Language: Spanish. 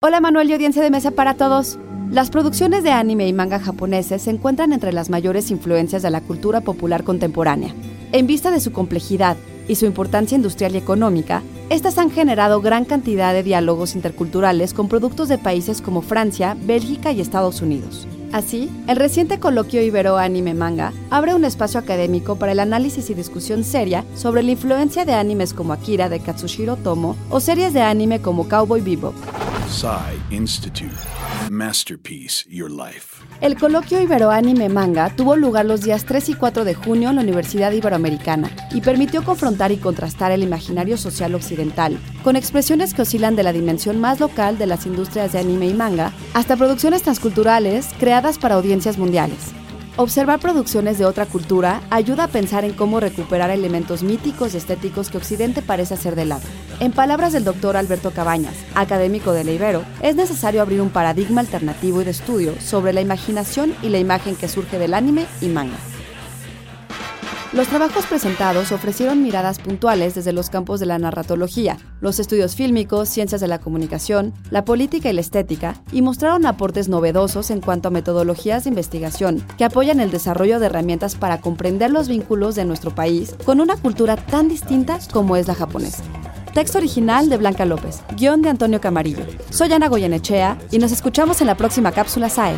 Hola Manuel y audiencia de mesa para todos. Las producciones de anime y manga japoneses se encuentran entre las mayores influencias de la cultura popular contemporánea. En vista de su complejidad y su importancia industrial y económica, estas han generado gran cantidad de diálogos interculturales con productos de países como Francia, Bélgica y Estados Unidos. Así, el reciente coloquio Ibero Anime Manga abre un espacio académico para el análisis y discusión seria sobre la influencia de animes como Akira de Katsushiro Tomo o series de anime como Cowboy Bebop. Institute. Masterpiece Your Life. El coloquio Ibero Anime Manga tuvo lugar los días 3 y 4 de junio en la Universidad Iberoamericana y permitió confrontar y contrastar el imaginario social occidental con expresiones que oscilan de la dimensión más local de las industrias de anime y manga hasta producciones transculturales creadas para audiencias mundiales. Observar producciones de otra cultura ayuda a pensar en cómo recuperar elementos míticos y estéticos que Occidente parece hacer de lado. En palabras del doctor Alberto Cabañas, académico de Ibero, es necesario abrir un paradigma alternativo y de estudio sobre la imaginación y la imagen que surge del anime y manga. Los trabajos presentados ofrecieron miradas puntuales desde los campos de la narratología, los estudios fílmicos, ciencias de la comunicación, la política y la estética, y mostraron aportes novedosos en cuanto a metodologías de investigación que apoyan el desarrollo de herramientas para comprender los vínculos de nuestro país con una cultura tan distinta como es la japonesa. Texto original de Blanca López, guion de Antonio Camarillo. Soy Ana Goyenechea y nos escuchamos en la próxima cápsula SAE.